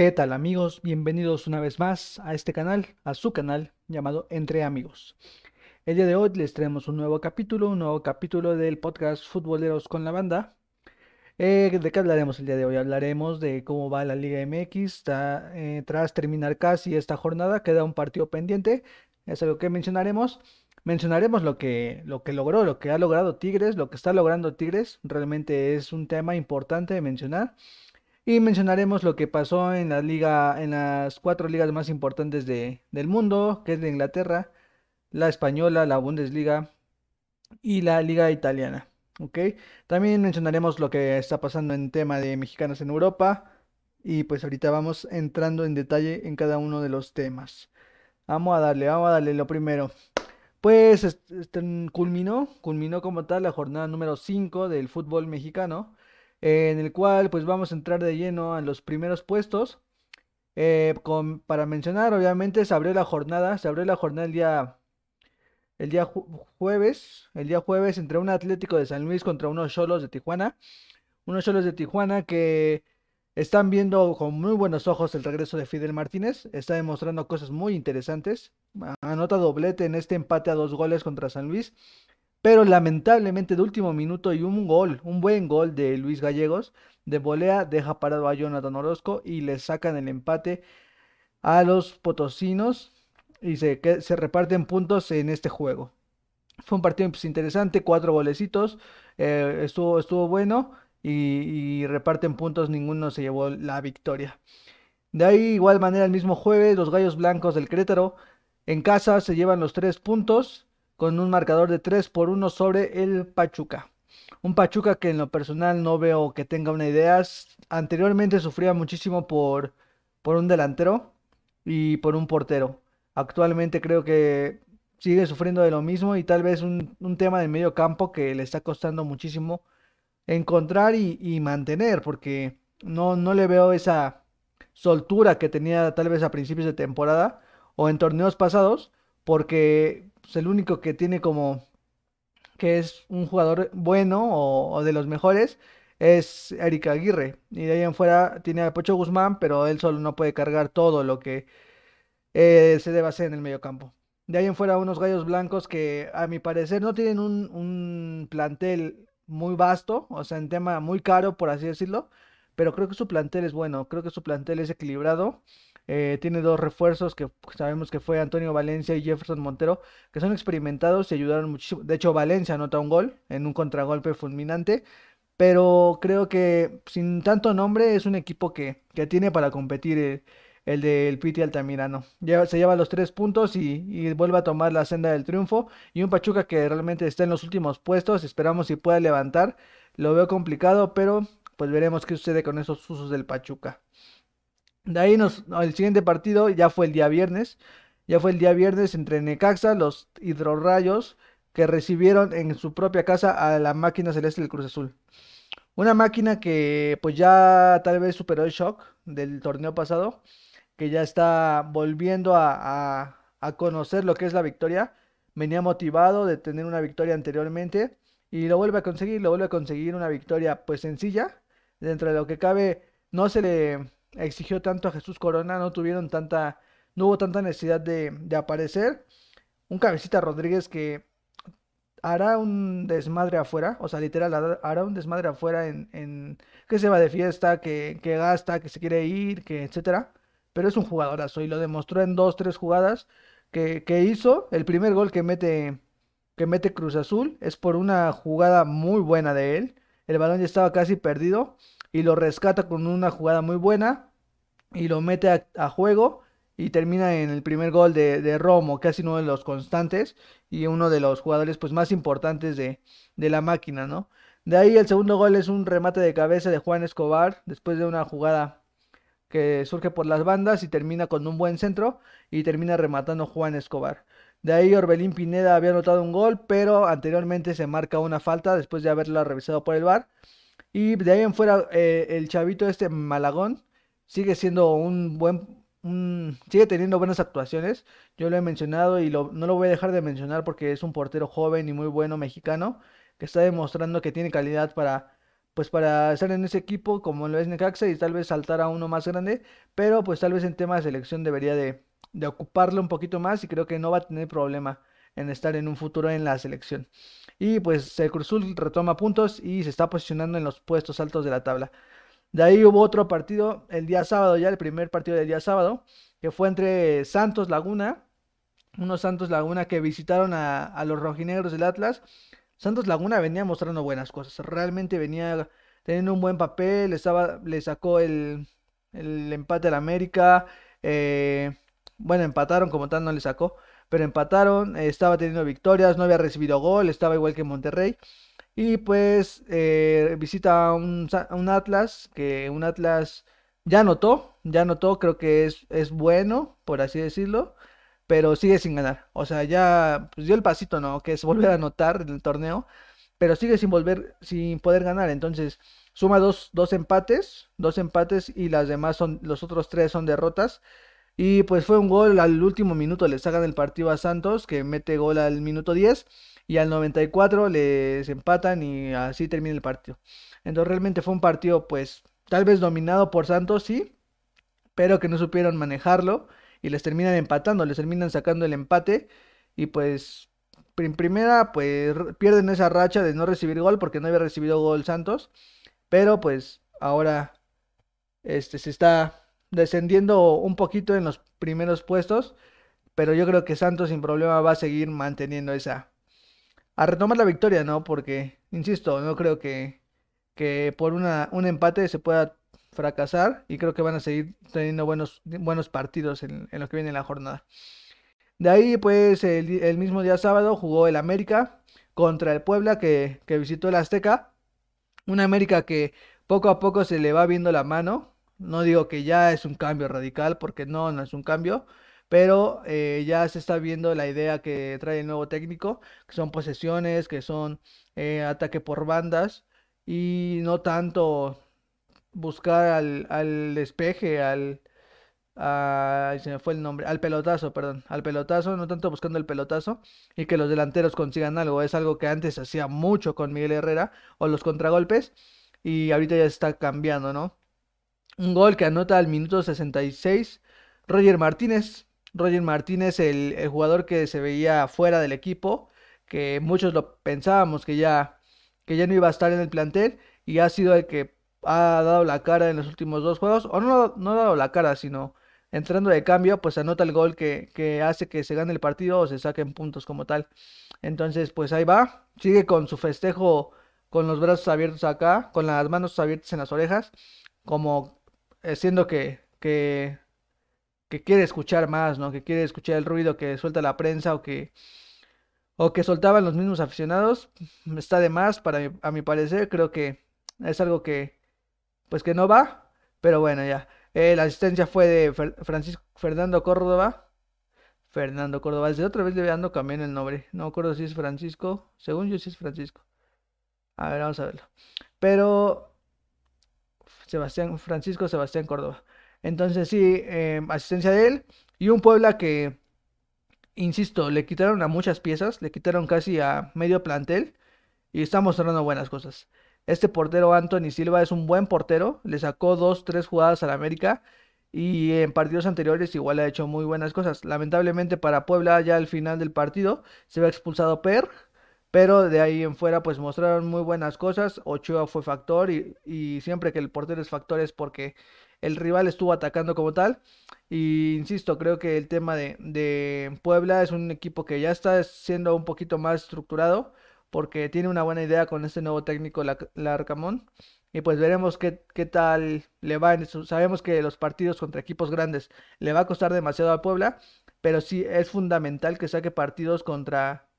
¿Qué tal amigos? Bienvenidos una vez más a este canal, a su canal llamado Entre Amigos. El día de hoy les traemos un nuevo capítulo, un nuevo capítulo del podcast Futboleros con la Banda. Eh, ¿de qué hablaremos el día de hoy? Hablaremos de cómo va la Liga MX eh, tras terminar casi esta jornada, queda un partido pendiente, es algo que mencionaremos. Mencionaremos lo que, lo que logró, lo que ha logrado Tigres, lo que está logrando Tigres, realmente es un tema importante de mencionar. Y mencionaremos lo que pasó en la liga, en las cuatro ligas más importantes de, del mundo, que es de Inglaterra, la española, la Bundesliga y la liga italiana. También mencionaremos lo que está pasando en tema de mexicanos en Europa. Y pues ahorita vamos entrando en detalle en cada uno de los temas. Vamos a darle, vamos a darle lo primero. Pues culminó, culminó como tal la jornada número 5 del fútbol mexicano en el cual pues vamos a entrar de lleno a los primeros puestos. Eh, para mencionar, obviamente se abrió la jornada, se abrió la jornada el día, el día jueves, el día jueves entre un Atlético de San Luis contra unos Cholos de Tijuana, unos Cholos de Tijuana que están viendo con muy buenos ojos el regreso de Fidel Martínez, está demostrando cosas muy interesantes, anota doblete en este empate a dos goles contra San Luis pero lamentablemente de último minuto y un gol, un buen gol de Luis Gallegos, de volea, deja parado a Jonathan Orozco y le sacan el empate a los potosinos y se, se reparten puntos en este juego. Fue un partido pues, interesante, cuatro golecitos, eh, estuvo, bueno y, y, reparten puntos, ninguno se llevó la victoria. De ahí, igual manera, el mismo jueves, los Gallos Blancos del Querétaro en casa se llevan los tres puntos con un marcador de 3 por 1 sobre el Pachuca. Un Pachuca que en lo personal no veo que tenga una idea. Anteriormente sufría muchísimo por, por un delantero y por un portero. Actualmente creo que sigue sufriendo de lo mismo y tal vez un, tema del medio campo que le está costando muchísimo encontrar y, mantener porque no, no le veo esa soltura que tenía tal vez a principios de temporada o en torneos pasados porque el único que tiene como que es un jugador bueno o, de los mejores es Eric Aguirre. Y de ahí en fuera tiene a Pocho Guzmán, pero él solo no puede cargar todo lo que eh, se debe hacer en el medio campo. De ahí en fuera unos gallos blancos que a mi parecer no tienen un, un plantel muy vasto, o sea, en tema muy caro, por así decirlo, pero creo que su plantel es bueno, creo que su plantel es equilibrado eh, tiene dos refuerzos que sabemos que fue Antonio Valencia y Jefferson Montero, que son experimentados y ayudaron muchísimo. De hecho, Valencia anota un gol en un contragolpe fulminante. Pero creo que sin tanto nombre es un equipo que, tiene para competir el, del Piti Altamirano. se lleva los tres puntos y, y, vuelve a tomar la senda del triunfo. Y un Pachuca que realmente está en los últimos puestos. Esperamos si pueda levantar. Lo veo complicado, pero pues veremos qué sucede con esos usos del Pachuca. De ahí el siguiente partido ya fue el día viernes. Ya fue el día viernes entre Necaxa, los hidrorrayos, que recibieron en su propia casa a la máquina celeste del Cruz Azul. Una máquina que pues ya tal vez superó el shock del torneo pasado, que ya está volviendo a, a conocer lo que es la victoria. Venía motivado de tener una victoria anteriormente y lo vuelve a conseguir, lo vuelve a conseguir una victoria pues sencilla. Dentro de lo que cabe, no se le exigió tanto a Jesús Corona, no tuvieron tanta, no hubo tanta necesidad de, aparecer. Un cabecita Rodríguez que hará un desmadre afuera, o sea, literal, hará un desmadre afuera en, que se va de fiesta, que, que, gasta, que se quiere ir, que etcétera. Pero es un jugadorazo y lo demostró en dos, tres jugadas que, que hizo. El primer gol que mete, que mete Cruz Azul es por una jugada muy buena de él. El balón ya estaba casi perdido y lo rescata con una jugada muy buena y lo mete a, juego y termina en el primer gol de, de, Romo, casi uno de los constantes y uno de los jugadores pues más importantes de, de, la máquina, ¿no? De ahí el segundo gol es un remate de cabeza de Juan Escobar después de una jugada que surge por las bandas y termina con un buen centro y termina rematando Juan Escobar. De ahí Orbelín Pineda había anotado un gol, pero anteriormente se marca una falta después de haberla revisado por el VAR y de ahí en fuera, eh, el chavito este Malagón sigue siendo un buen... sigue teniendo buenas actuaciones. Yo lo he mencionado y no lo voy a dejar de mencionar porque es un portero joven y muy bueno mexicano que está demostrando que tiene calidad para, pues para estar en ese equipo como lo es Necaxa y tal vez saltar a uno más grande, pero pues tal vez en tema de selección debería de, de ocuparlo un poquito más y creo que no va a tener problema en estar en un futuro en la selección. Y pues el Cruzul retoma puntos y se está posicionando en los puestos altos de la tabla. De ahí hubo otro partido el día sábado, ya el primer partido del día sábado, que fue entre Santos Laguna, unos Santos Laguna que visitaron a, los rojinegros del Atlas Santos Laguna venía mostrando buenas cosas. Realmente venía teniendo un buen papel. Estaba, le sacó el, el empate al América. Eh, bueno, empataron como tal, no le sacó. Pero empataron. estaba teniendo victorias. No había recibido gol. Estaba igual que Monterrey. Y pues eh, visita un, un Atlas. Que un Atlas ya notó. Ya notó. Creo que es, es bueno, por así decirlo pero sigue sin ganar. O sea, ya pues, dio el pasito, ¿no? Que es volver a anotar en el torneo, pero sigue sin volver, sin poder ganar. Entonces, suma dos, dos empates, dos empates y las demás son, los otros tres son derrotas. Y pues fue un gol al último minuto, le sacan el partido a Santos, que mete gol al minuto 10 y al 94 les empatan y así termina el partido. Entonces realmente fue un partido pues tal vez dominado por Santos, sí, pero que no supieron manejarlo y les terminan empatando, les terminan sacando el empate y pues en primera pues pierden esa racha de no recibir gol porque no había recibido gol Santos, pero pues ahora este se está descendiendo un poquito en los primeros puestos, pero yo creo que Santos sin problema va a seguir manteniendo esa a retomar la victoria, ¿no? Porque insisto, no creo que que por una, un empate se pueda fracasar y creo que van a seguir teniendo buenos, buenos partidos en, lo que viene en la jornada. De ahí, pues, el, mismo día sábado jugó el América contra el Puebla que, visitó el Azteca. Una América que poco a poco se le va viendo la mano. No digo que ya es un cambio radical, porque no, no es un cambio. Pero eh, ya se está viendo la idea que trae el nuevo técnico, que son posesiones, que son eh, ataque por bandas y no tanto buscar al, al despeje, al... se me fue el nombre, al pelotazo, perdón, al pelotazo, no tanto buscando el pelotazo y que los delanteros consigan algo, es algo que antes hacía mucho con Miguel Herrera o los contragolpes y ahorita ya está cambiando, ¿no? Un gol que anota al minuto 66 Roger Martínez, Roger Martínez, el, el jugador que se veía fuera del equipo, que muchos lo pensábamos que ya, que ya no iba a estar en el plantel y ha sido el que ha dado la cara en los últimos dos juegos, o no, no ha dado la cara, sino entrando de cambio, pues anota el gol que, que hace que se gane el partido o se saquen puntos como tal. Entonces, pues ahí va, sigue con su festejo con los brazos abiertos acá, con las manos abiertas en las orejas, como siendo que, que, que quiere escuchar más, ¿no? Que quiere escuchar el ruido que suelta la prensa o que, o que soltaban los mismos aficionados. Está de más, para a mi parecer, creo que es algo que, pues que no va, pero bueno, ya. Eh, la asistencia fue de Francisco Fernando Córdoba. Fernando Córdoba, desde otra vez le dando cambiando el nombre. No me acuerdo si es Francisco. Según yo, sí es Francisco. A ver, vamos a verlo. Pero Sebastián, Francisco Sebastián Córdoba. Entonces sí, em, asistencia de él. Y un Puebla que, insisto, le quitaron a muchas piezas, le quitaron casi a medio plantel. Y está mostrando buenas cosas. Este portero Anthony Silva es un buen portero, le sacó dos, tres jugadas al América y en partidos anteriores igual ha hecho muy buenas cosas. Lamentablemente para Puebla ya al final del partido se ve expulsado Per, pero de ahí en fuera pues mostraron muy buenas cosas. Ochoa fue factor y, siempre que el portero es factor es porque el rival estuvo atacando como tal. Y insisto, creo que el tema de, de Puebla es un equipo que ya está siendo un poquito más estructurado porque tiene una buena idea con este nuevo técnico Larcamón. Y pues veremos qué, qué tal le va en eso. Sabemos que los partidos contra equipos grandes le va a costar demasiado a Puebla, pero sí es fundamental que saque partidos contra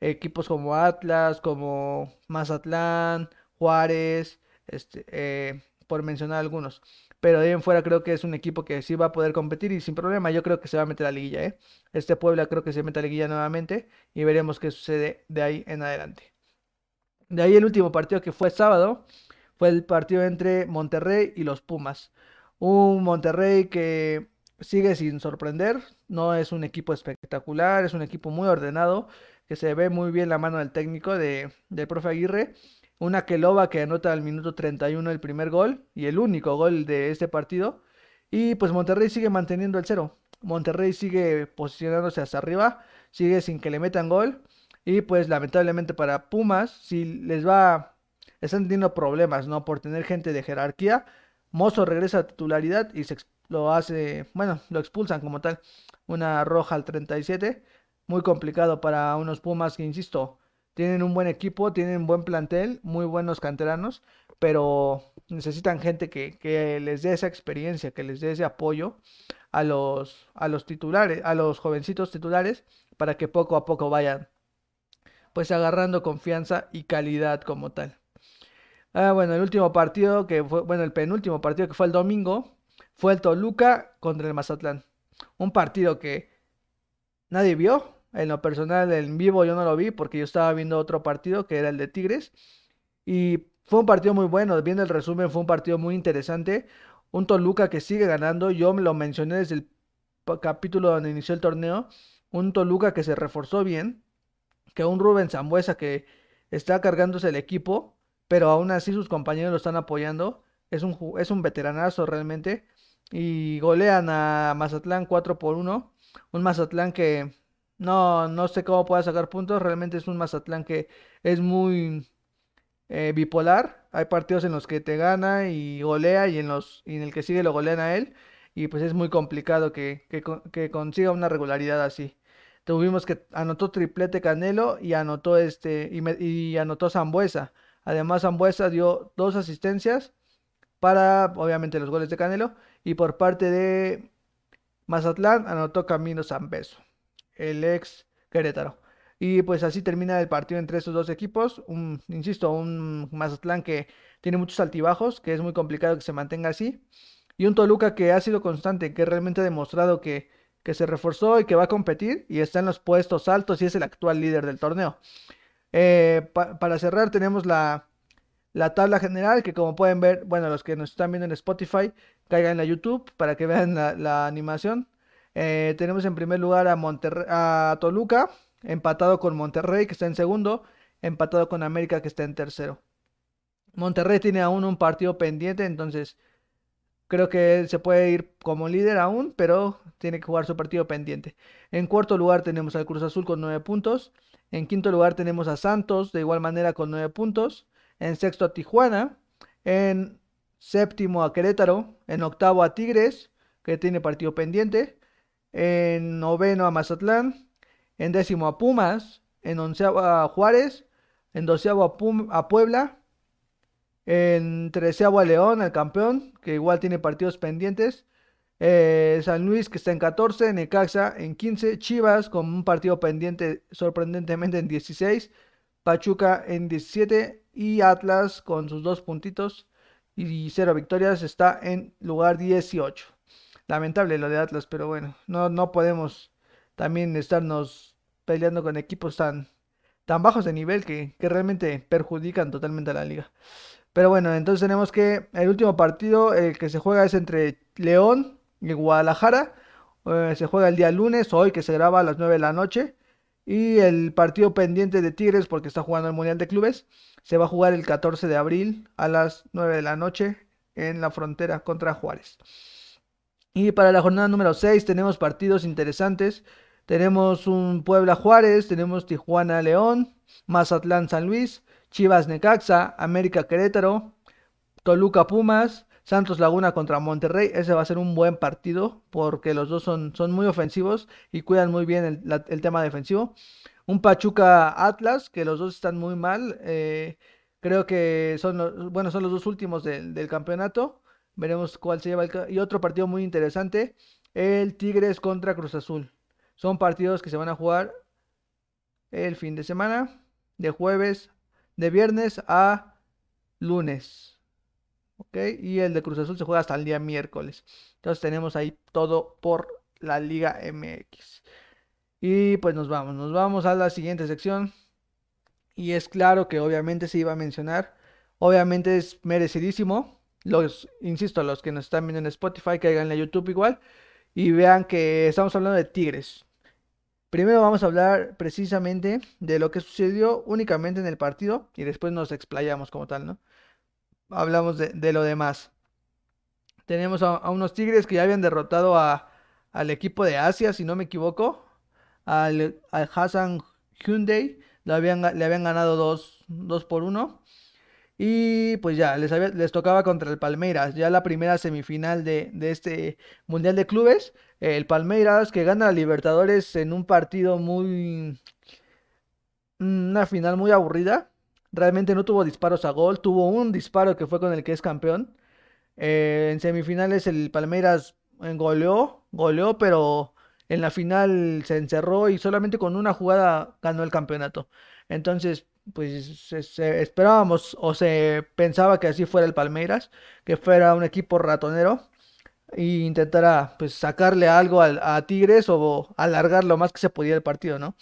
equipos como Atlas, como Mazatlán, Juárez, este, eh, por mencionar algunos. Pero de ahí en fuera creo que es un equipo que sí va a poder competir y sin problema yo creo que se va a meter a la liguilla. ¿eh? Este Puebla creo que se mete a la liguilla nuevamente y veremos qué sucede de ahí en adelante. De ahí el último partido que fue sábado fue el partido entre Monterrey y los Pumas. Un Monterrey que sigue sin sorprender, no es un equipo espectacular, es un equipo muy ordenado, que se ve muy bien la mano del técnico de, del profe Aguirre Una Keloba que anota al minuto 31 el primer gol y el único gol de este partido. Y pues Monterrey sigue manteniendo el cero. Monterrey sigue posicionándose hacia arriba, sigue sin que le metan gol. Y pues lamentablemente para Pumas, si les va, están teniendo problemas, ¿no? Por tener gente de jerarquía. Mozo regresa a titularidad y se lo hace, bueno, lo expulsan como tal. Una roja al 37. Muy complicado para unos Pumas que, insisto, tienen un buen equipo, tienen un buen plantel, muy buenos canteranos, pero necesitan gente que, que les dé esa experiencia, que les dé ese apoyo a los, a los titulares, a los jovencitos titulares, para que poco a poco vayan pues agarrando confianza y calidad como tal. Ah, bueno, el último partido que fue, bueno, el penúltimo partido que fue el domingo, fue el Toluca contra el Mazatlán. Un partido que nadie vio. En lo personal, en vivo yo no lo vi porque yo estaba viendo otro partido que era el de Tigres. Y fue un partido muy bueno. Viendo el resumen, fue un partido muy interesante. Un Toluca que sigue ganando. Yo me lo mencioné desde el capítulo donde inició el torneo. Un Toluca que se reforzó bien. Que un Rubén Zambuesa que está cargándose el equipo. Pero aún así sus compañeros lo están apoyando. Es un, es un veteranazo realmente y golean a Mazatlán 4 por 1. Un Mazatlán que no, no sé cómo pueda sacar puntos. Realmente es un Mazatlán que es muy eh, bipolar. Hay partidos en los que te gana y golea y en, los, y en el que sigue lo golean a él. Y pues es muy complicado que, que, consiga una regularidad así. Tuvimos que anotó triplete Canelo y anotó este y, y anotó Zambuesa. Además Zambuesa dio dos asistencias para obviamente los goles de Canelo y por parte de Mazatlán anotó Camino Beso el ex Querétaro. Y pues así termina el partido entre estos dos equipos. Un, insisto, un Mazatlán que tiene muchos altibajos, que es muy complicado que se mantenga así. Y un Toluca que ha sido constante, que realmente ha demostrado que, que se reforzó y que va a competir y está en los puestos altos y es el actual líder del torneo. Eh, para cerrar tenemos la, la tabla general, que como pueden ver, bueno, los que nos están viendo en Spotify, caigan en YouTube para que vean la, animación. Eh, tenemos en primer lugar a, a Toluca, empatado con Monterrey, que está en segundo, empatado con América, que está en tercero. Monterrey tiene aún un partido pendiente, entonces creo que se puede ir como líder aún, pero tiene que jugar su partido pendiente. En cuarto lugar tenemos al Cruz Azul con nueve puntos. En quinto lugar tenemos a Santos, de igual manera con nueve puntos en sexto a Tijuana, en séptimo a Querétaro, en octavo a Tigres, que tiene partido pendiente, en noveno a Mazatlán, en décimo a Pumas, en onceavo a Juárez, en doceavo a, Puebla, en treceavo a León, el campeón, que igual tiene partidos pendientes, eh, San Luis que está en 14, Necaxa en 15, Chivas con un partido pendiente sorprendentemente en 16, Pachuca en 17 y Atlas con sus dos puntitos y cero victorias está en lugar 18. Lamentable lo de Atlas, pero bueno, no, no podemos también estarnos peleando con equipos tan, tan bajos de nivel que, realmente perjudican totalmente a la liga. Pero bueno, entonces tenemos que el último partido, el que se juega es entre León y Guadalajara. Eh, se juega el día lunes, hoy que se graba a las 9 de la noche. Y el partido pendiente de Tigres, porque está jugando el Mundial de Clubes, se va a jugar el 14 de abril a las 9 de la noche en la frontera contra Juárez. Y para la jornada número 6 tenemos partidos interesantes. Tenemos un Puebla Juárez, tenemos Tijuana León, Mazatlán San Luis, Chivas Necaxa, América Querétaro, Toluca Pumas, Santos Laguna contra Monterrey, ese va a ser un buen partido porque los dos son, son muy ofensivos y cuidan muy bien el, tema defensivo. Un Pachuca Atlas, que los dos están muy mal. Eh, creo que son los, bueno, son los dos últimos del, campeonato. Veremos cuál se lleva el, Y otro partido muy interesante, el Tigres contra Cruz Azul. Son partidos que se van a jugar el fin de semana, de jueves, de viernes a lunes. Y el de Cruz Azul se juega hasta el día miércoles. Entonces tenemos ahí todo por la Liga MX. Y pues nos vamos, nos vamos a la siguiente sección. Y es claro que obviamente se iba a mencionar. Obviamente es merecidísimo. Los, insisto, los que nos están viendo en Spotify, caigan en YouTube igual. Y vean que estamos hablando de Tigres. Primero vamos a hablar precisamente de lo que sucedió únicamente en el partido y después nos explayamos como tal, ¿no? Hablamos de, lo demás. Tenemos a, unos Tigres que ya habían derrotado a, al equipo de Asia, si no me equivoco, al, al Hassan Hyundai, le habían, le habían ganado 2 por 1. Y pues ya, les, les tocaba contra el Palmeiras, ya la primera semifinal de, este Mundial de Clubes. El Palmeiras que gana a Libertadores en un partido muy... Una final muy aburrida. Realmente no tuvo disparos a gol, tuvo un disparo que fue con el que es campeón. Eh, en semifinales el Palmeiras goleó, goleó, pero en la final se encerró y solamente con una jugada ganó el campeonato. Entonces, pues se, esperábamos o se pensaba que así fuera el Palmeiras, que fuera un equipo ratonero e intentara pues sacarle algo a, Tigres o alargar lo más que se podía el partido, ¿no?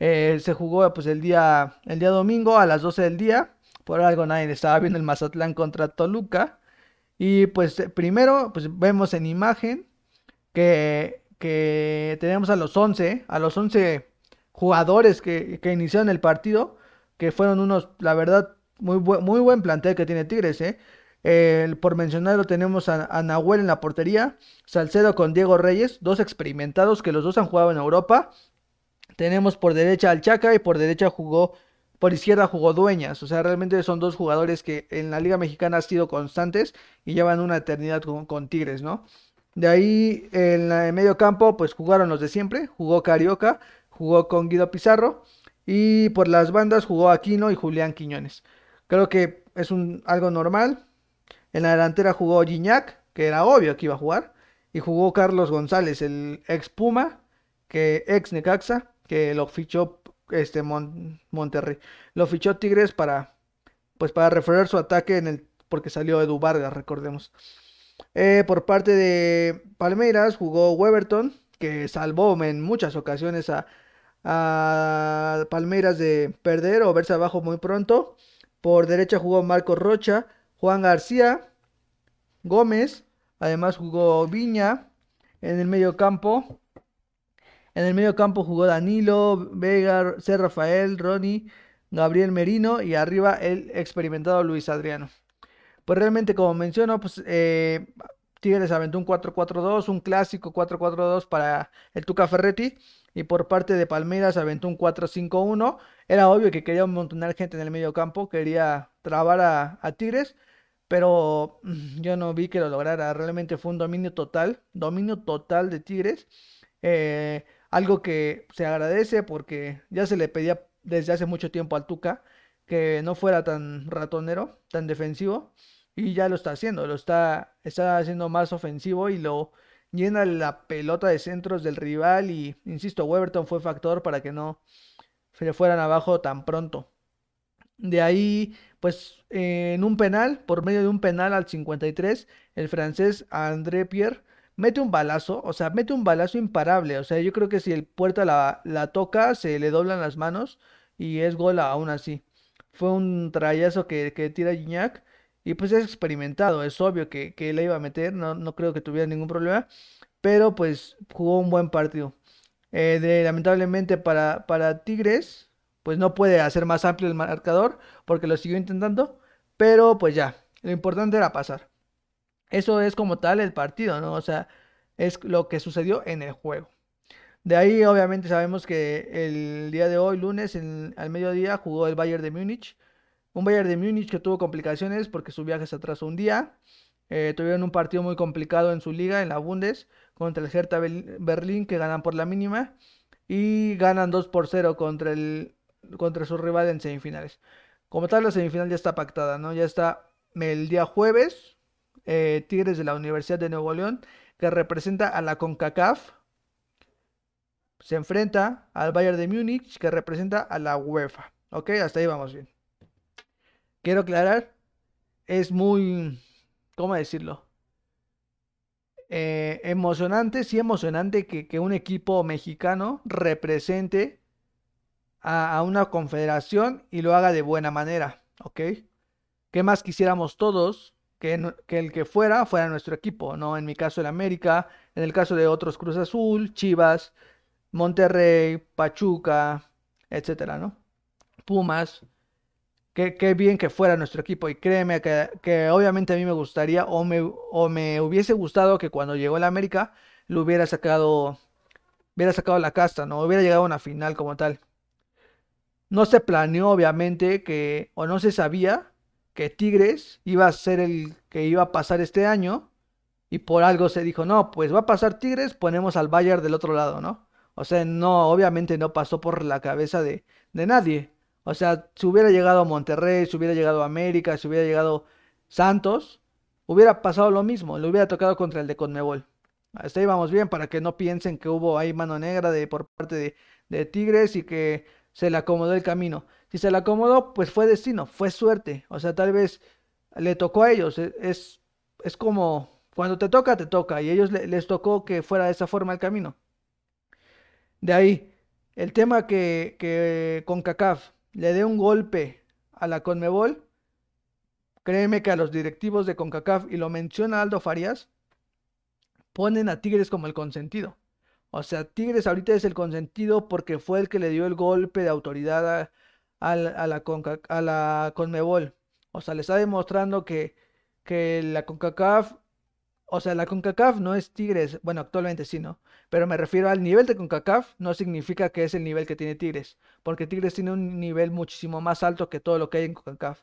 Eh, se jugó pues el día, el día domingo a las 12 del día, por algo nadie estaba viendo el Mazatlán contra Toluca y pues primero pues vemos en imagen que, que tenemos a los 11, a los 11 jugadores que, que iniciaron el partido, que fueron unos, la verdad, muy, muy buen plantel que tiene Tigres, ¿eh? por mencionarlo tenemos a, Nahuel en la portería, Salcedo con Diego Reyes, dos experimentados que los dos han jugado en Europa. Tenemos por derecha al Chaca y por derecha jugó, por izquierda jugó Dueñas. O sea, realmente son dos jugadores que en la Liga Mexicana han sido constantes y llevan una eternidad con, con Tigres, ¿no? De ahí en el medio campo, pues jugaron los de siempre. Jugó Carioca, jugó con Guido Pizarro. Y por las bandas jugó Aquino y Julián Quiñones. Creo que es algo normal. En la delantera jugó Gignac, que era obvio que iba a jugar. Y jugó Carlos González, el ex Puma, que ex Necaxa, que lo fichó este Monterrey. Lo fichó Tigres para pues para referir su ataque en el porque salió Edu Vargas, recordemos. Eh, por parte de Palmeiras jugó Weberton, que salvó en muchas ocasiones a, a Palmeiras de perder o verse abajo muy pronto. Por derecha jugó Marcos Rocha, Juan García, Gómez, además jugó Viña en el medio campo. En el medio campo jugó Danilo, Vega, C. Rafael, Ronnie, Gabriel Merino y arriba el experimentado Luis Adriano. Pues realmente como menciono, pues eh, Tigres aventó un 4-4-2, un clásico 4-4-2 para el Tuca Ferretti. Y por parte de Palmeiras aventó un 4-5-1. Era obvio que quería amontonar gente en el medio campo, quería trabar a, Tigres, pero mm, yo no vi que lo lograra. Realmente fue un dominio total, dominio total de Tigres. Eh, algo que se agradece porque ya se le pedía desde hace mucho tiempo al Tuca que no fuera tan ratonero, tan defensivo. Y ya lo está haciendo, lo está, está haciendo más ofensivo y lo llena la pelota de centros del rival y, insisto, Weberton fue factor para que no se le fueran abajo tan pronto. De ahí, pues en un penal, por medio de un penal al 53, el francés André Pierre mete un balazo, o sea, mete un balazo imparable. O sea, yo creo que si el puerta la, toca, se le doblan las manos y es gol aún así. Fue un trayazo que, que tira Gignac y pues es experimentado, es obvio que, que la iba a meter, no, no creo que tuviera ningún problema, pero pues jugó un buen partido. Eh, lamentablemente para, para Tigres, pues no puede hacer más amplio el marcador porque lo siguió intentando, pero pues ya, lo importante era pasar. Eso es como tal el partido, ¿no? O sea, es lo que sucedió en el juego. De ahí obviamente sabemos que el día de hoy, lunes, al mediodía, jugó el Bayern de Múnich un Bayern de Múnich que tuvo complicaciones porque su viaje se atrasó un día. Eh, tuvieron un partido muy complicado en su liga, en la Bundes, contra el Hertha Berlín, que ganan por la mínima. Y ganan 2 por 0 contra, el, contra su rival en semifinales. Como tal, la semifinal ya está pactada, ¿no? Ya está el día jueves. Eh, Tigres de la Universidad de Nuevo León, que representa a la CONCACAF, se enfrenta al Bayern de Múnich, que representa a la UEFA. ¿Ok? Hasta ahí vamos bien quiero aclarar, es muy, ¿cómo decirlo? Eh, emocionante, sí emocionante que, un equipo mexicano represente a, una confederación y lo haga de buena manera, ¿ok? ¿Qué más quisiéramos todos que, que, el que fuera fuera nuestro equipo, ¿no? En mi caso el América, en el caso de otros Cruz Azul, Chivas, Monterrey, Pachuca, etcétera, ¿no? Pumas. Qué, bien que fuera nuestro equipo. Y créeme que, obviamente a mí me gustaría o me, o me hubiese gustado que cuando llegó la América lo hubiera sacado, hubiera sacado la casta, ¿no? Hubiera llegado a una final como tal. No se planeó, obviamente, que, o no se sabía que Tigres iba a ser el que iba a pasar este año. Y por algo se dijo, no, pues va a pasar Tigres, ponemos al Bayern del otro lado, ¿no? O sea, no, obviamente no pasó por la cabeza de, de nadie. O sea, si hubiera llegado a Monterrey, si hubiera llegado a América, si hubiera llegado Santos, hubiera pasado lo mismo, le hubiera tocado contra el de Conmebol. Hasta ahí vamos bien para que no piensen que hubo ahí mano negra de, por parte de, de Tigres y que se le acomodó el camino. Si se le acomodó, pues fue destino, fue suerte. O sea, tal vez le tocó a ellos. E, es, es como cuando te toca, te toca. Y ellos les tocó que fuera de esa forma el camino. De ahí, el tema que, que con CACAF le dé un golpe a la Conmebol, créeme que a los directivos de CONCACAF, y lo menciona Aldo Farías, ponen a Tigres como el consentido. O sea, Tigres ahorita es el consentido porque fue el que le dio el golpe de autoridad a, la, a la Conmebol. O sea, le está demostrando que, que la CONCACAF o sea, la CONCACAF no es Tigres, bueno, actualmente sí, ¿no? Pero me refiero al nivel de CONCACAF, no significa que es el nivel que tiene Tigres, porque Tigres tiene un nivel muchísimo más alto que todo lo que hay en CONCACAF.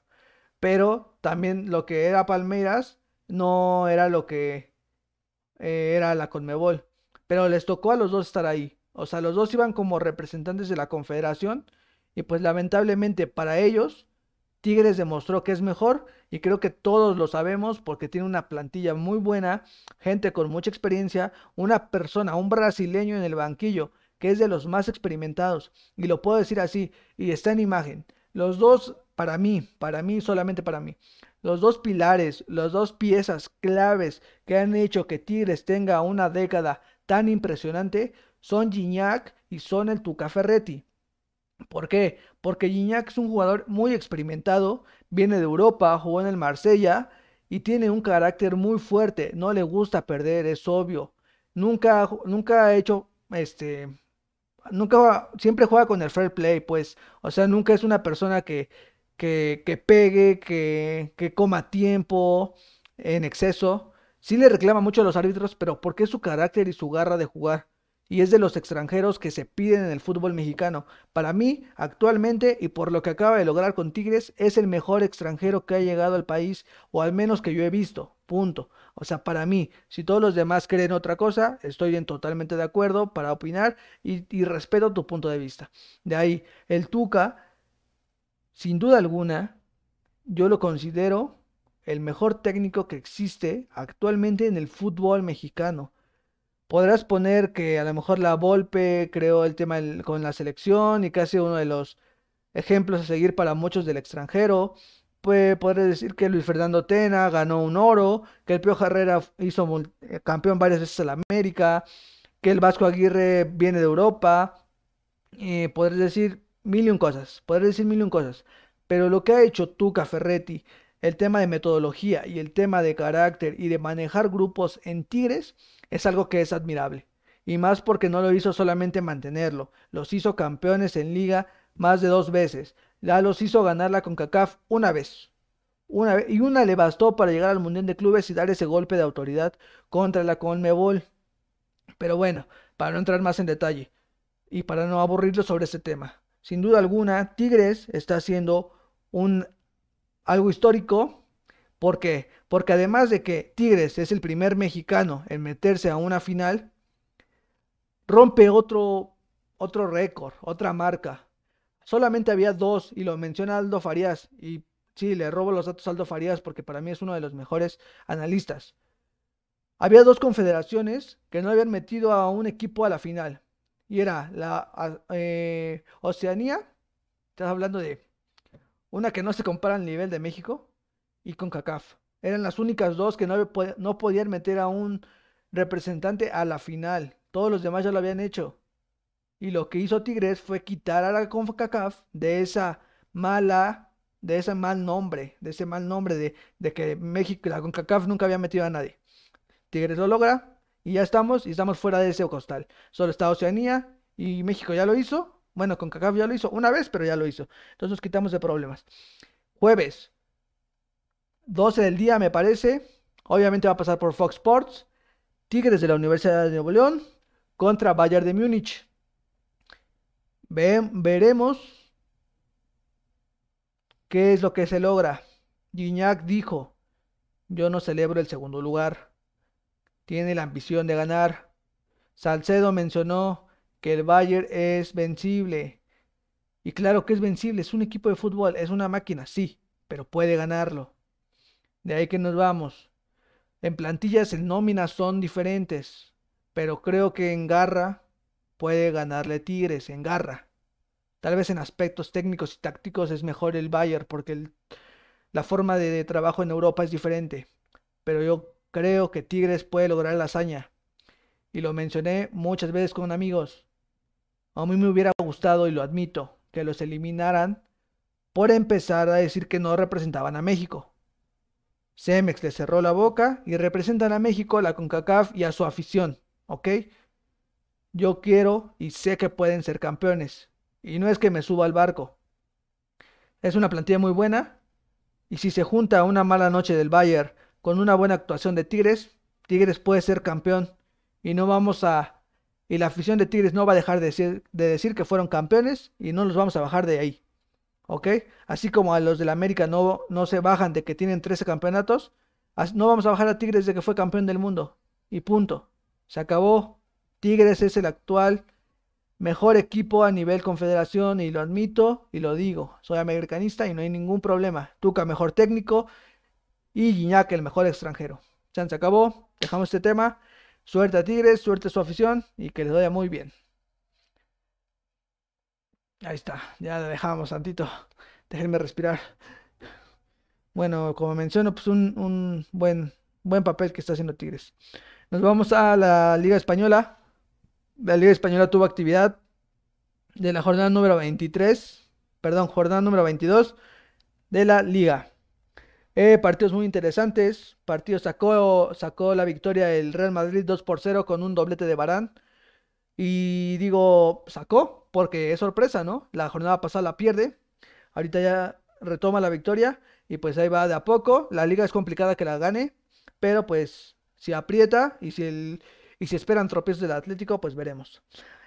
Pero también lo que era Palmeiras no era lo que eh, era la CONMEBOL. Pero les tocó a los dos estar ahí. O sea, los dos iban como representantes de la confederación y pues lamentablemente para ellos Tigres demostró que es mejor y creo que todos lo sabemos porque tiene una plantilla muy buena, gente con mucha experiencia, una persona, un brasileño en el banquillo que es de los más experimentados y lo puedo decir así y está en imagen. Los dos, para mí, para mí, solamente para mí, los dos pilares, las dos piezas claves que han hecho que Tigres tenga una década tan impresionante son Gignac y son el Tuca Ferretti. ¿Por qué? Porque Gignac es un jugador muy experimentado, viene de Europa, jugó en el Marsella y tiene un carácter muy fuerte, no le gusta perder, es obvio. Nunca, nunca ha hecho, este, nunca, siempre juega con el fair play, pues, o sea, nunca es una persona que, que, que pegue, que, que coma tiempo en exceso. Sí le reclama mucho a los árbitros, pero porque es su carácter y su garra de jugar y es de los extranjeros que se piden en el fútbol mexicano. Para mí, actualmente, y por lo que acaba de lograr con Tigres, es el mejor extranjero que ha llegado al país, o al menos que yo he visto. Punto. O sea, para mí, si todos los demás creen otra cosa, estoy en totalmente de acuerdo para opinar y, y respeto tu punto de vista. De ahí, el Tuca, sin duda alguna, yo lo considero el mejor técnico que existe actualmente en el fútbol mexicano. Podrás poner que a lo mejor la Volpe creó el tema con la selección y casi uno de los ejemplos a seguir para muchos del extranjero. Pues podrás decir que Luis Fernando Tena ganó un oro, que el Pio Herrera hizo eh, campeón varias veces en la América, que el Vasco Aguirre viene de Europa. y podrás decir mil y un cosas, podrás decir mil y un cosas. Pero lo que ha hecho Tuca Ferretti, el tema de metodología y el tema de carácter y de manejar grupos en Tigres, es algo que es admirable. Y más porque no lo hizo solamente mantenerlo, los hizo campeones en liga más de dos veces. Ya los hizo ganar la CONCACAF una vez. Una vez, y una le bastó para llegar al Mundial de Clubes y dar ese golpe de autoridad contra la Conmebol. Pero bueno, para no entrar más en detalle y para no aburrirlo sobre este tema. Sin duda alguna, Tigres está haciendo un algo histórico ¿Por qué? Porque además de que Tigres es el primer mexicano en meterse a una final, rompe otro, otro récord, otra marca. Solamente había dos, y lo menciona Aldo Farías, y sí, le robo los datos a Aldo Farías porque para mí es uno de los mejores analistas. Había dos confederaciones que no habían metido a un equipo a la final. Y era la eh, Oceanía, estás hablando de una que no se compara al nivel de México, y con CACAF. Eran las únicas dos que no, no podían meter a un representante a la final. Todos los demás ya lo habían hecho. Y lo que hizo Tigres fue quitar a la CONCACAF de esa mala, de ese mal nombre, de ese mal nombre de, de que México, la CONCACAF nunca había metido a nadie. Tigres lo logra y ya estamos, y estamos fuera de ese costal. Solo está Oceanía y México ya lo hizo. Bueno, con CACAF ya lo hizo una vez, pero ya lo hizo. Entonces nos quitamos de problemas. Jueves, 12 del día, me parece. Obviamente va a pasar por Fox Sports. Tigres de la Universidad de Nuevo León contra Bayern de Múnich. veremos qué es lo que se logra. Gignac dijo, yo no celebro el segundo lugar. Tiene la ambición de ganar. Salcedo mencionó que el Bayern es vencible. Y claro que es vencible, es un equipo de fútbol, es una máquina, sí, pero puede ganarlo. De ahí que nos vamos. En plantillas, en nóminas son diferentes, pero creo que en garra puede ganarle Tigres, en garra. Tal vez en aspectos técnicos y tácticos es mejor el Bayern porque la forma de, trabajo en Europa es diferente. Pero yo creo que Tigres puede lograr la hazaña. Y lo mencioné muchas veces con amigos. A mí me hubiera gustado, y lo admito, que los eliminaran por empezar a decir que no representaban a México. Cemex le cerró la boca y representan a México, la CONCACAF y a su afición, ¿ok? Yo quiero y sé que pueden ser campeones. Y no es que me suba al barco. Es una plantilla muy buena. Y si se junta una mala noche del Bayern con una buena actuación de Tigres, Tigres puede ser campeón. Y no vamos a y la afición de Tigres no va a dejar de decir que fueron campeones y no los vamos a bajar de ahí. Así como a los de la América no, no se bajan de que tienen 13 campeonatos, no vamos a bajar a Tigres de que fue campeón del mundo. Y punto. Se acabó. Tigres es el actual mejor equipo a nivel confederación y lo admito y lo digo. Soy americanista y no hay ningún problema. Tuca mejor técnico y Guiñac el mejor extranjero. Ya se acabó. Dejamos este tema. Suerte a Tigres, suerte a su afición y que les vaya muy bien. Ahí está, ya la dejamos tantito. Déjenme respirar. Bueno, como menciono, pues un, buen, buen papel que está haciendo Tigres. Nos vamos a la Liga Española. La Liga Española tuvo actividad de la jornada número 23, perdón, jornada número 22 de la Liga. Eh, partidos muy interesantes. Partido sacó, sacó la victoria el Real Madrid 2 por 0 con un doblete de Barán. Y digo, sacó, porque es sorpresa, ¿no? La jornada pasada la pierde. Ahorita ya retoma la victoria. Y pues ahí va de a poco. La liga es complicada que la gane. Pero pues si aprieta y si, el, y si esperan tropiezos del Atlético, pues veremos.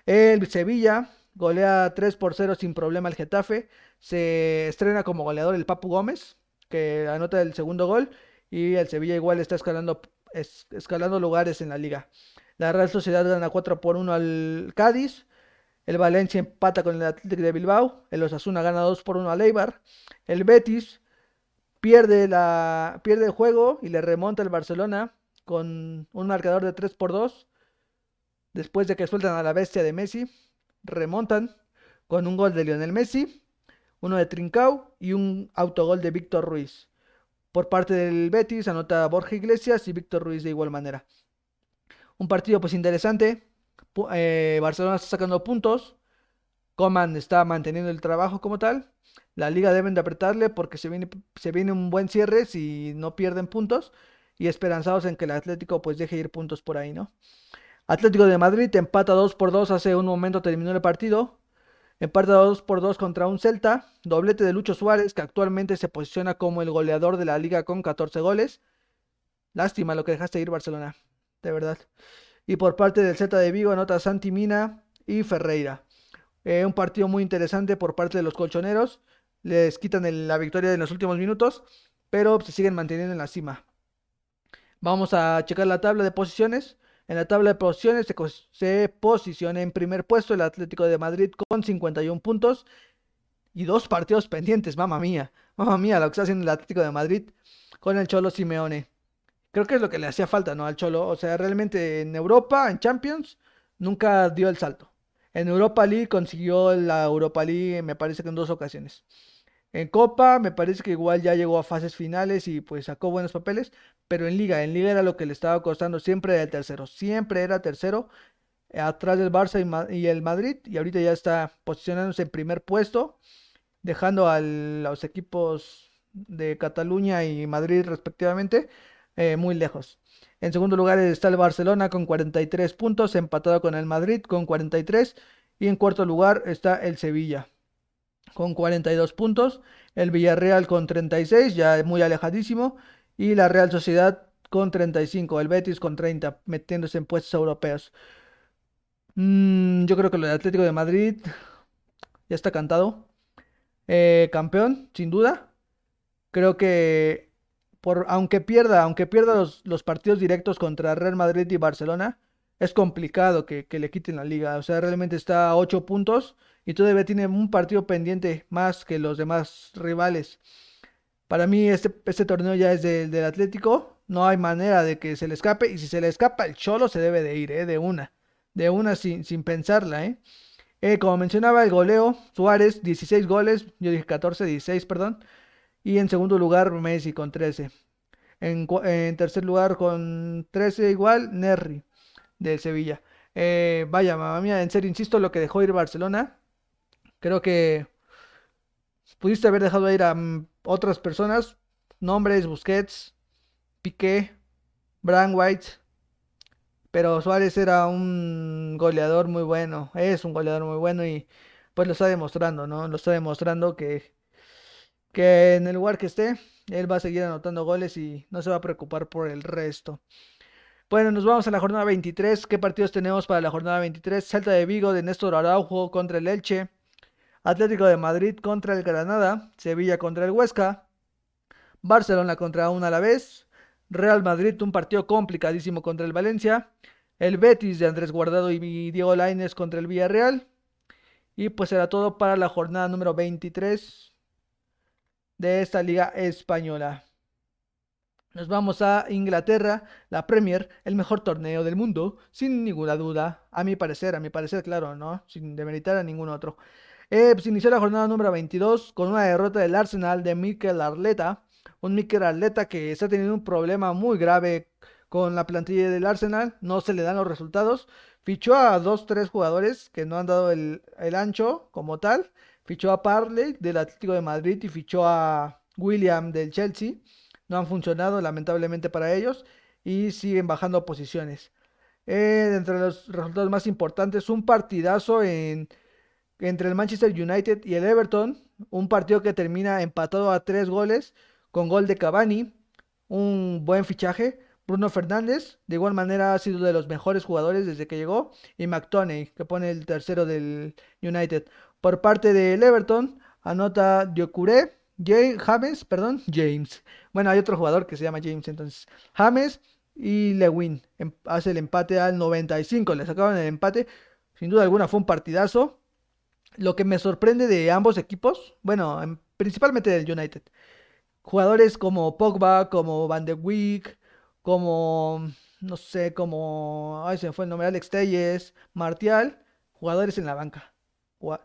El Sevilla golea 3 por 0 sin problema al Getafe. Se estrena como goleador el Papu Gómez que anota el segundo gol y el Sevilla igual está escalando, escalando lugares en la liga. La Real Sociedad gana 4 por 1 al Cádiz. El Valencia empata con el Atlético de Bilbao. El Osasuna gana 2 por 1 al Eibar. El Betis pierde, el juego y le remonta el Barcelona con un marcador de 3 por 2. Después de que sueltan a la bestia de Messi, remontan con un gol de Lionel Messi uno de Trincao y un autogol de Víctor Ruiz. Por parte del Betis anota Borja Iglesias y Víctor Ruiz de igual manera. Un partido pues interesante. Eh, Barcelona está sacando puntos. Coman está manteniendo el trabajo como tal. La liga deben de apretarle porque se viene, se viene un buen cierre si no pierden puntos. Y esperanzados en que el Atlético pues deje ir puntos por ahí, ¿no? Atlético de Madrid empata 2 por 2 hace un momento terminó el partido. Empata 2 por 2 contra un Celta. Doblete de Lucho Suárez, que actualmente se posiciona como el goleador de la liga con 14 goles. Lástima lo que dejaste ir Barcelona, de verdad. Y por parte del Celta de Vigo anota Santi Mina y Ferreira. Eh, un partido muy interesante por parte de los colchoneros. Les quitan la victoria en los últimos minutos, pero se siguen manteniendo en la cima. Vamos a checar la tabla de posiciones. En la tabla de posiciones se, posiciona en primer puesto el Atlético de Madrid con 51 puntos y dos partidos pendientes, mamá mía, mamá mía, lo que está haciendo el Atlético de Madrid con el Cholo Simeone. Creo que es lo que le hacía falta, ¿no? Al Cholo. O sea, realmente en Europa, en Champions, nunca dio el salto. En Europa League consiguió la Europa League, me parece que en dos ocasiones. En Copa me parece que igual ya llegó a fases finales y pues sacó buenos papeles, pero en Liga, en Liga era lo que le estaba costando, siempre era el tercero, siempre era tercero, atrás del Barça y, el Madrid, y ahorita ya está posicionándose en primer puesto, dejando a los equipos de Cataluña y Madrid respectivamente eh, muy lejos. En segundo lugar está el Barcelona con 43 puntos, empatado con el Madrid con 43. Y en cuarto lugar está el Sevilla con 42 puntos. El Villarreal con 36, ya muy alejadísimo. Y la Real Sociedad con 35. El Betis con 30, metiéndose en puestos europeos. Mm, yo creo que el Atlético de Madrid ya está cantado. Eh, campeón, sin duda. Creo que por, aunque pierda, aunque pierda los, partidos directos contra Real Madrid y Barcelona, es complicado que, le quiten la liga. O sea, realmente está a 8 puntos y todavía tiene un partido pendiente más que los demás rivales. Para mí este, este torneo ya es del Atlético. No hay manera de que se le escape. Y si se le escapa el Cholo se debe de ir, ¿eh? De una. De una sin, sin pensarla, ¿eh? ¿eh? Como mencionaba el goleo, Suárez 16 goles. Yo dije 14, 16, perdón. Y en segundo lugar Messi con 13. En, tercer lugar con 13 igual Nerri de Sevilla. Eh, vaya, mamá mía, en serio, insisto, lo que dejó ir Barcelona. Creo que pudiste haber dejado ir a mm, otras personas. Nombres, Busquets, Piqué, Brian White. Pero Suárez era un goleador muy bueno. Es un goleador muy bueno y pues lo está demostrando, ¿no? Lo está demostrando que que en el lugar que esté, él va a seguir anotando goles y no se va a preocupar por el resto. Bueno, nos vamos a la jornada 23. ¿Qué partidos tenemos para la jornada 23? Salta de Vigo de Néstor Araujo contra el Elche. Atlético de Madrid contra el Granada. Sevilla contra el Huesca. Barcelona contra un Alavés. Real Madrid, un partido complicadísimo contra el Valencia. El Betis de Andrés Guardado y Diego Lainez contra el Villarreal. Y pues será todo para la jornada número 23 de esta liga española. Nos vamos a Inglaterra, la Premier, el mejor torneo del mundo, sin ninguna duda, a mi parecer, a mi parecer, claro, ¿no? Sin demeritar a ningún otro. Eh, pues inició la jornada número 22 con una derrota del Arsenal de Mikel Arleta, un Mikel Arleta que está teniendo un problema muy grave con la plantilla del Arsenal, no se le dan los resultados, fichó a dos, tres jugadores que no han dado el, el ancho como tal, Fichó a Parley del Atlético de Madrid y fichó a William del Chelsea. No han funcionado lamentablemente para ellos y siguen bajando posiciones. Eh, entre los resultados más importantes, un partidazo en, entre el Manchester United y el Everton. Un partido que termina empatado a tres goles con gol de Cavani. Un buen fichaje. Bruno Fernández, de igual manera, ha sido de los mejores jugadores desde que llegó. Y McToney, que pone el tercero del United. Por parte del Everton, anota Diocuré, James, perdón, James. Bueno, hay otro jugador que se llama James, entonces. James y Lewin em, hace el empate al 95. Le sacaban el empate. Sin duda alguna fue un partidazo. Lo que me sorprende de ambos equipos, bueno, em, principalmente del United. Jugadores como Pogba, como Van de Wick, como, no sé, como, ay, se fue el nombre, Alex Telles, Martial, jugadores en la banca.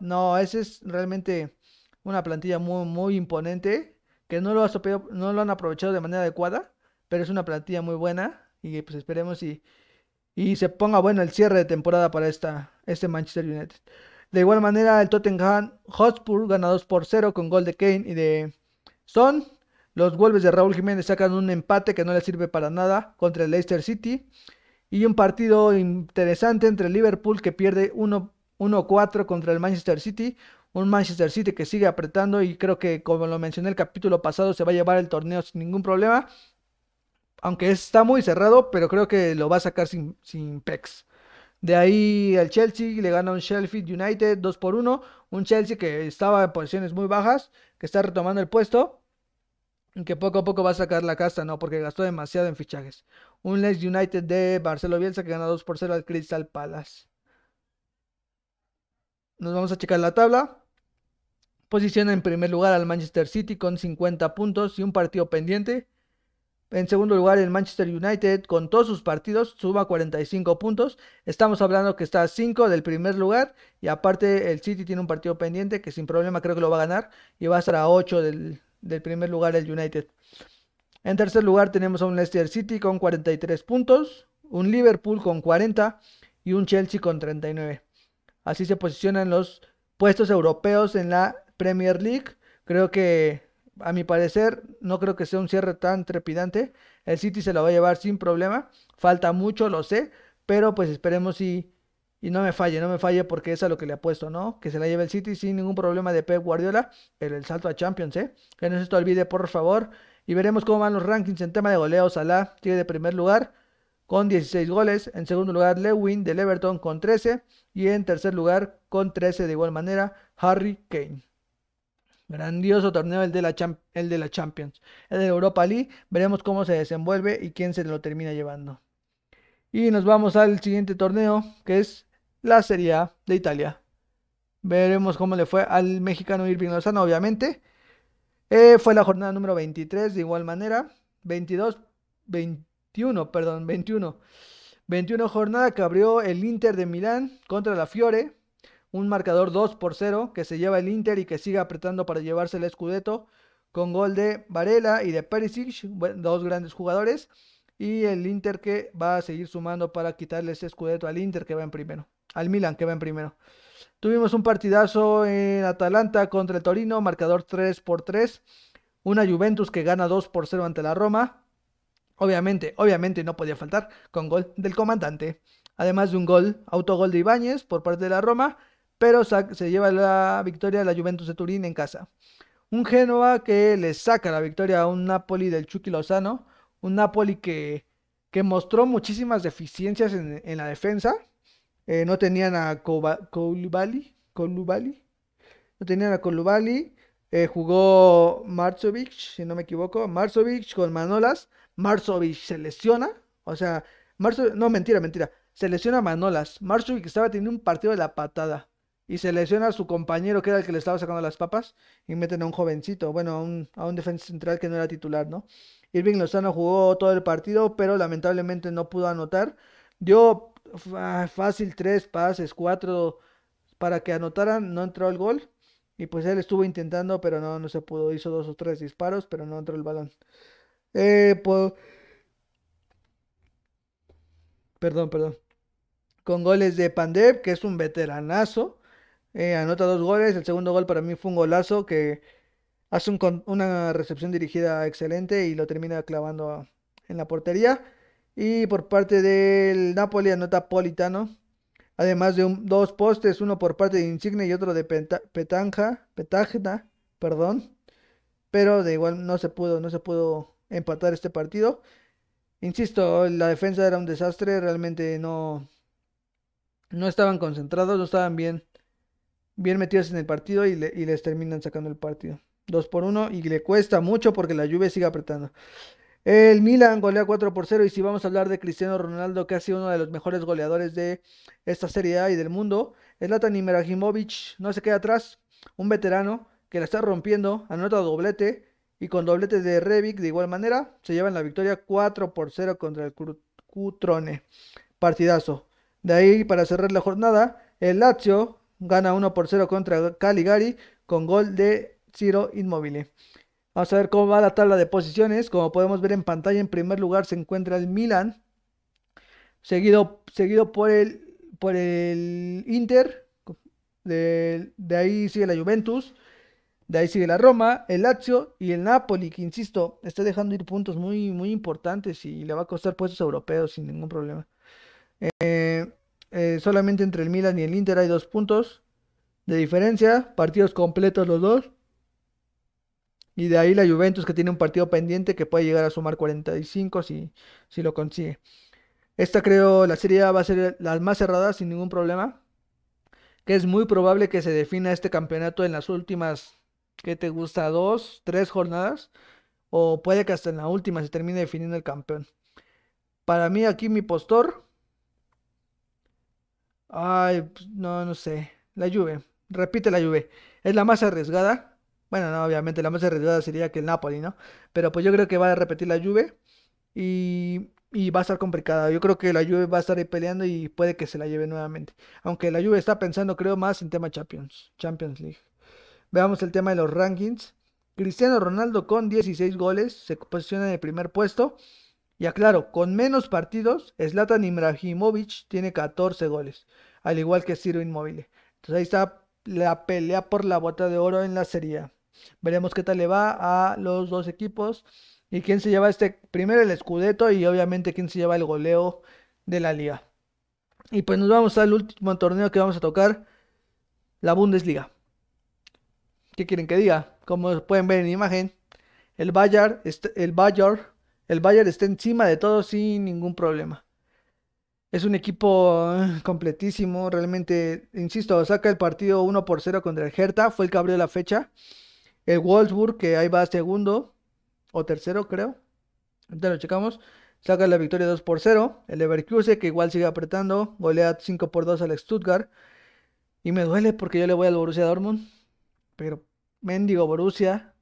No, ese es realmente una plantilla muy, muy imponente que no lo, no lo han aprovechado de manera adecuada, pero es una plantilla muy buena y pues esperemos y, y se ponga bueno el cierre de temporada para esta, este Manchester United. De igual manera, el Tottenham Hotspur gana 2 por 0 con gol de Kane y de Son. Los Wolves de Raúl Jiménez sacan un empate que no le sirve para nada contra el Leicester City. Y un partido interesante entre Liverpool que pierde 1 1-4 contra el Manchester City. Un Manchester City que sigue apretando y creo que, como lo mencioné el capítulo pasado, se va a llevar el torneo sin ningún problema. Aunque está muy cerrado, pero creo que lo va a sacar sin, sin pex. De ahí el Chelsea le gana un Sheffield United 2 por 1. Un Chelsea que estaba en posiciones muy bajas, que está retomando el puesto. Y que poco a poco va a sacar la casta, ¿no? Porque gastó demasiado en fichajes. Un Leeds United de Barcelona Bielsa que gana 2 por 0 al Crystal Palace. Nos vamos a checar la tabla. Posiciona en primer lugar al Manchester City con 50 puntos y un partido pendiente. En segundo lugar, el Manchester United con todos sus partidos suma 45 puntos. Estamos hablando que está a 5 del primer lugar. Y aparte, el City tiene un partido pendiente que sin problema creo que lo va a ganar. Y va a estar a 8 del, del primer lugar el United. En tercer lugar tenemos a un Leicester City con 43 puntos. Un Liverpool con 40 y un Chelsea con 39. Así se posicionan los puestos europeos en la Premier League. Creo que, a mi parecer, no creo que sea un cierre tan trepidante. El City se lo va a llevar sin problema. Falta mucho, lo sé. Pero pues esperemos y, Y no me falle, no me falle porque es a lo que le apuesto, ¿no? Que se la lleve el City sin ningún problema de Pep Guardiola, el salto a Champions, ¿eh? Que no se te olvide, por favor. Y veremos cómo van los rankings en tema de goleo. Salah sigue de primer lugar con 16 goles. En segundo lugar, Lewin del Everton con 13. Y en tercer lugar, con 13 de igual manera, Harry Kane. Grandioso torneo el de, la el de la Champions. El de Europa League. Veremos cómo se desenvuelve y quién se lo termina llevando. Y nos vamos al siguiente torneo, que es la Serie A de Italia. Veremos cómo le fue al mexicano Irving Lozano, obviamente. Eh, fue la jornada número 23, de igual manera. 22, 21, perdón, 21. 21 jornada que abrió el Inter de Milán contra la Fiore. Un marcador 2 por 0 que se lleva el Inter y que sigue apretando para llevarse el Scudetto con gol de Varela y de Perisic, dos grandes jugadores. Y el Inter que va a seguir sumando para quitarle ese Scudetto al Inter que va en primero al Milan que va en primero. Tuvimos un partidazo en Atalanta contra el Torino, marcador 3 por 3. Una Juventus que gana 2 por 0 ante la Roma. Obviamente, obviamente no podía faltar con gol del comandante. Además de un gol, autogol de Ibáñez por parte de la Roma, pero se lleva la victoria a la Juventus de Turín en casa. Un Génova que le saca la victoria a un Napoli del Chucky Lozano. Un Napoli que, que mostró muchísimas deficiencias en, en la defensa eh, no tenían a Koulibaly, no tenían a Koulibaly, eh, jugó Marzovic, si no me equivoco, Marzovic con Manolas, Marzovic se lesiona, o sea, no, mentira, mentira, se lesiona Manolas, Marzovic estaba teniendo un partido de la patada, y se lesiona a su compañero que era el que le estaba sacando las papas, y meten a un jovencito, bueno, a un, a un defensa central que no era titular, ¿no? Irving Lozano jugó todo el partido, pero lamentablemente no pudo anotar. Dio fácil tres pases, cuatro para que anotaran, no entró el gol. Y pues él estuvo intentando, pero no, no se pudo. Hizo dos o tres disparos, pero no entró el balón. Eh, Perdón, perdón. Con goles de Pandev, que es un veteranazo. Eh, anota dos goles. El segundo gol para mí fue un golazo que hace una recepción dirigida excelente y lo termina clavando en la portería. Y por parte del Napoli anota Politano. Además de dos postes, uno por parte de Insigne y otro de Petanja, Petagna, perdón. Pero de igual no se pudo, no se pudo empatar este partido. Insisto, la defensa era un desastre, realmente no, no estaban concentrados, no estaban bien, bien metidos en el partido y, les terminan sacando el partido. 2 por 1 y le cuesta mucho porque la lluvia sigue apretando. El Milan golea 4 por 0 y si vamos a hablar de Cristiano Ronaldo, que ha sido uno de los mejores goleadores de esta Serie A y del mundo, Zlatan Ibrahimovic no se queda atrás, un veterano que la está rompiendo, anota doblete y con doblete de Revic de igual manera se llevan la victoria 4 por 0 contra el Cutrone. Partidazo. De ahí para cerrar la jornada, el Lazio gana 1 por 0 contra Caligari con gol de Ciro Immobile. Vamos a ver cómo va la tabla de posiciones. Como podemos ver en pantalla, en primer lugar se encuentra el Milan, seguido, seguido por, el, por el Inter. De, ahí sigue la Juventus. De ahí sigue la Roma, el Lazio y el Napoli, que insisto, está dejando ir puntos muy, muy importantes y le va a costar puestos europeos sin ningún problema. Eh, eh, solamente entre el Milan y el Inter hay dos puntos de diferencia, partidos completos los dos. Y de ahí la Juventus que tiene un partido pendiente que puede llegar a sumar 45 si, si lo consigue. Esta creo la serie va a ser la más cerrada sin ningún problema. Que es muy probable que se defina este campeonato en las últimas, ¿qué te gusta? Dos, tres jornadas. O puede que hasta en la última se termine definiendo el campeón. Para mí aquí mi postor. Ay, pues, no, no sé. La Juve. Repite la Juve. Es la más arriesgada bueno, no, obviamente la más arriesgada sería que el Napoli, ¿no? Pero pues yo creo que va a repetir la Juve y, y va a estar complicada. Yo creo que la Juve va a estar ahí peleando y puede que se la lleve nuevamente. Aunque la Juve está pensando, creo, más en tema Champions, Champions League. Veamos el tema de los rankings. Cristiano Ronaldo con 16 goles se posiciona en el primer puesto. Y aclaro, con menos partidos, Zlatan Ibrahimovic tiene 14 goles, al igual que Ciro Inmóvil. Entonces ahí está la pelea por la bota de oro en la Serie Veremos qué tal le va a los dos equipos y quién se lleva este primero el Scudetto y obviamente quién se lleva el goleo de la liga. Y pues nos vamos al último torneo que vamos a tocar, la Bundesliga. ¿Qué quieren que diga? Como pueden ver en imagen, el Bayern, el Bayern, el Bayern está encima de todo sin ningún problema. Es un equipo eh, completísimo, realmente, insisto, saca el partido 1 por 0 contra el Hertha, fue el que abrió la fecha. El Wolfsburg, que ahí va segundo o tercero, creo. Entonces lo checamos. Saca la victoria 2 por 0. El Leverkusen, que igual sigue apretando, golea 5 por 2 al Stuttgart. Y me duele porque yo le voy al Borussia Dortmund. Pero mendigo Borussia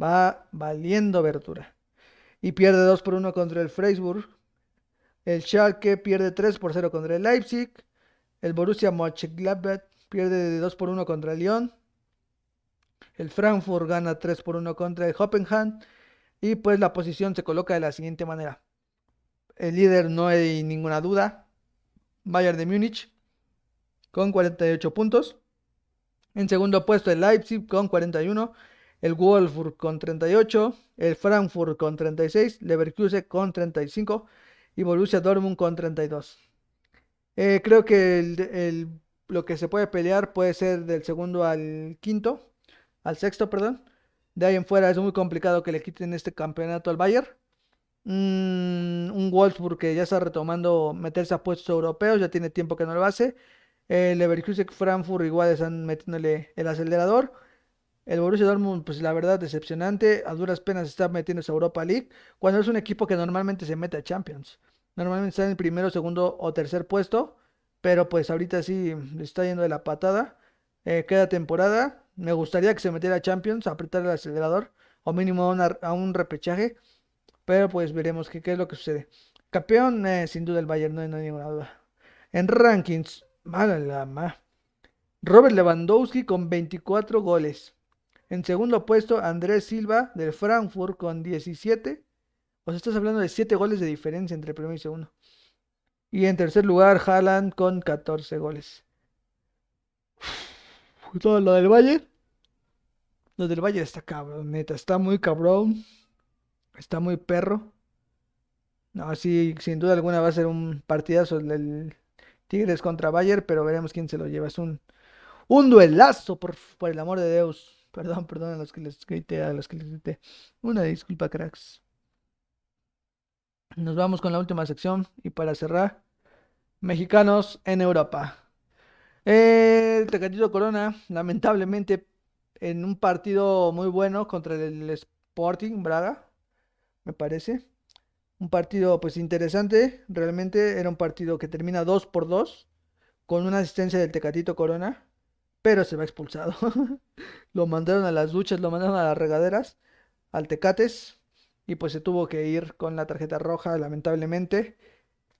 va valiendo abertura. Y pierde 2 por 1 contra el Freiburg. El Schalke pierde 3 por 0 contra el Leipzig. El Borussia Mönchengladbach pierde de 2 por 1 contra el Lyon. El Frankfurt gana 3 por 1 contra el Hoppenheim. Y pues la posición se coloca de la siguiente manera. El líder no hay ninguna duda. Bayern de Múnich con 48 puntos. En segundo puesto el Leipzig con 41. El Wolfsburg con 38. El Frankfurt con 36. Leverkusen con 35 y Borussia Dortmund con 32. Eh, creo que lo que se puede pelear puede ser del segundo al quinto, al sexto, perdón. De ahí en fuera es muy complicado que le quiten este campeonato al Bayern. Mm, un Wolfsburg que ya está retomando meterse a puestos europeos, ya tiene tiempo que no lo hace. El Leverkusen Frankfurt igual están metiéndole el acelerador. El Borussia Dortmund, pues la verdad, decepcionante. A duras penas está metiéndose a Europa League. Cuando es un equipo que normalmente se mete a Champions. Normalmente está en el primero, segundo o tercer puesto. Pero pues ahorita sí está yendo de la patada. Eh, queda temporada. Me gustaría que se metiera a Champions, apretar el acelerador. O mínimo a, un repechaje. Pero pues veremos qué, qué es lo que sucede. Campeón, eh, sin duda el Bayern, no hay, ninguna duda. En rankings, mala la ma. Robert Lewandowski con 24 goles. En segundo puesto, Andrés Silva del Frankfurt con 17. O sea, estás hablando de 7 goles de diferencia entre el primero y segundo. Y en tercer lugar, Haaland con 14 goles. Todo lo del Bayern. Lo del Bayern está cabrón, neta. Está muy cabrón. Está muy perro. No, sí, sin duda alguna va a ser un partidazo el Tigres contra Bayern, pero veremos quién se lo lleva. Es un, un duelazo, por, por el amor de Dios. Perdón, perdón a los que les grité, a los que les grité. Una disculpa, cracks. Nos vamos con la última sección y para cerrar, mexicanos en Europa. El Tecatito Corona, lamentablemente, en un partido muy bueno contra el Sporting Braga, me parece. Un partido pues interesante, realmente era un partido que termina 2 por 2 con una asistencia del Tecatito Corona pero se va expulsado. lo mandaron a las duchas, lo mandaron a las regaderas, al Tecates, y pues se tuvo que ir con la tarjeta roja, lamentablemente.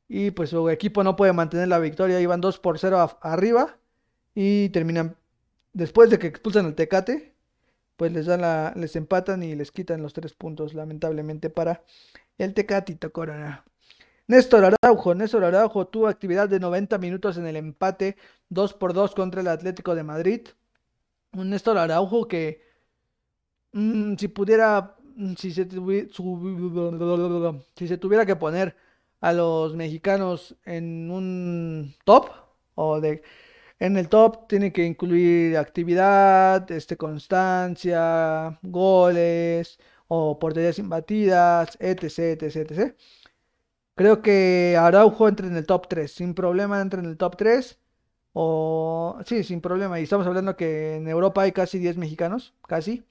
Y pues su equipo no puede mantener la victoria, iban 2 por 0 arriba y terminan, después de que expulsan al Tecate, pues les, dan les empatan y les quitan los tres puntos, lamentablemente, para el Tecatito Corona. Néstor Araujo, Néstor Araujo tuvo actividad de 90 minutos en el empate 2 por 2 contra el Atlético de Madrid. Un Néstor Araujo que mm, si pudiera, mm, si se, si se tuviera que poner a los mexicanos en un top o de en el top tiene que incluir actividad, este, constancia, goles o porterías imbatidas, etc, etc, etc. Creo que Araujo entra en el top 3. Sin problema entra en el top 3. O sí, sin problema. Y estamos hablando que en Europa hay casi 10 mexicanos. Casi.